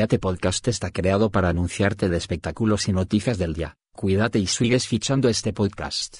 Este podcast está creado para anunciarte de espectáculos y noticias del día. Cuídate y sigues fichando este podcast.